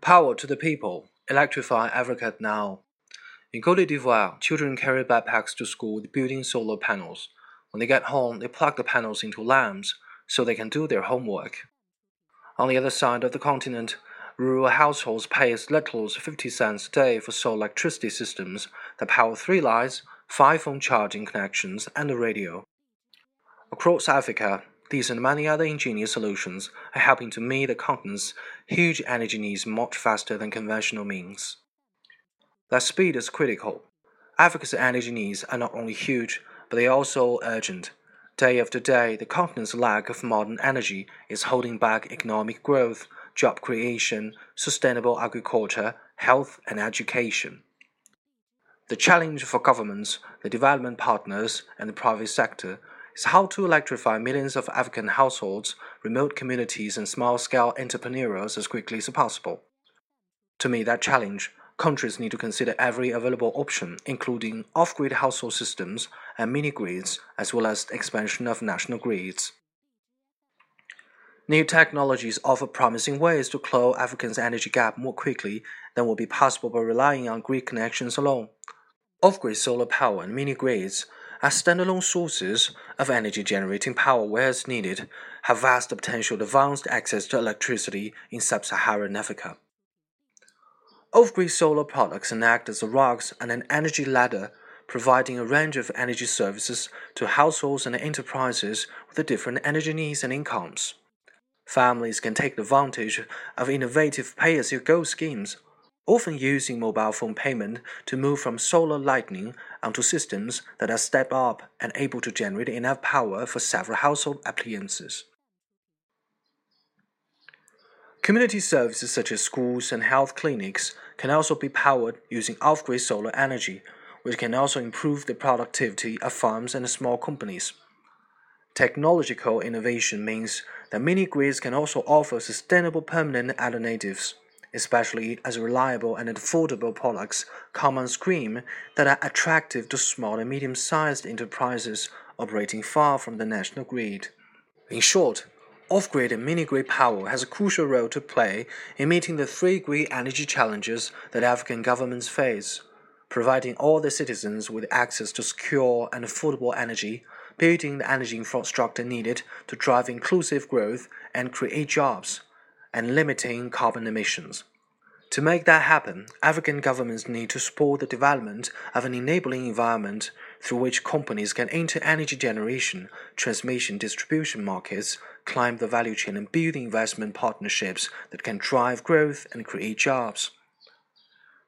Power to the people. Electrify Africa now. In Cote d'Ivoire, children carry backpacks to school with built-in solar panels. When they get home, they plug the panels into lamps so they can do their homework. On the other side of the continent, rural households pay as little as 50 cents a day for solar electricity systems that power three lights, five phone charging connections, and a radio. Across Africa, these and many other ingenious solutions are helping to meet the continent's huge energy needs much faster than conventional means. That speed is critical. Africa's energy needs are not only huge, but they are also urgent. Day after day, the continent's lack of modern energy is holding back economic growth, job creation, sustainable agriculture, health, and education. The challenge for governments, the development partners, and the private sector is how to electrify millions of African households, remote communities, and small scale entrepreneurs as quickly as possible. To meet that challenge, countries need to consider every available option, including off grid household systems and mini grids, as well as the expansion of national grids. New technologies offer promising ways to close Africa's energy gap more quickly than would be possible by relying on grid connections alone. Off grid solar power and mini grids as standalone sources of energy generating power where it's needed, have vast potential to advanced access to electricity in sub Saharan Africa. Off grid solar products act as a rocks and an energy ladder, providing a range of energy services to households and enterprises with different energy needs and incomes. Families can take advantage of innovative pay as you go schemes often using mobile phone payment to move from solar lighting onto systems that are stepped up and able to generate enough power for several household appliances. Community services such as schools and health clinics can also be powered using off grid solar energy, which can also improve the productivity of farms and small companies. Technological innovation means that mini grids can also offer sustainable permanent alternatives especially as reliable and affordable products come on screen that are attractive to small and medium sized enterprises operating far from the national grid. In short, off grid and mini grid power has a crucial role to play in meeting the three great energy challenges that African governments face providing all the citizens with access to secure and affordable energy, building the energy infrastructure needed to drive inclusive growth and create jobs and limiting carbon emissions. To make that happen, African governments need to support the development of an enabling environment through which companies can enter energy generation, transmission, distribution markets, climb the value chain, and build investment partnerships that can drive growth and create jobs.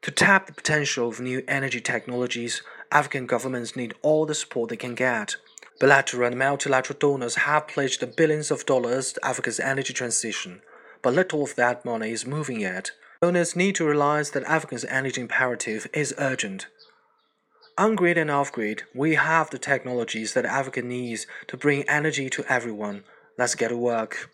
To tap the potential of new energy technologies, African governments need all the support they can get. Bilateral and multilateral donors have pledged billions of dollars to Africa's energy transition but little of that money is moving yet. Donors need to realize that Africa's energy imperative is urgent. On grid and off grid, we have the technologies that Africa needs to bring energy to everyone. Let's get to work.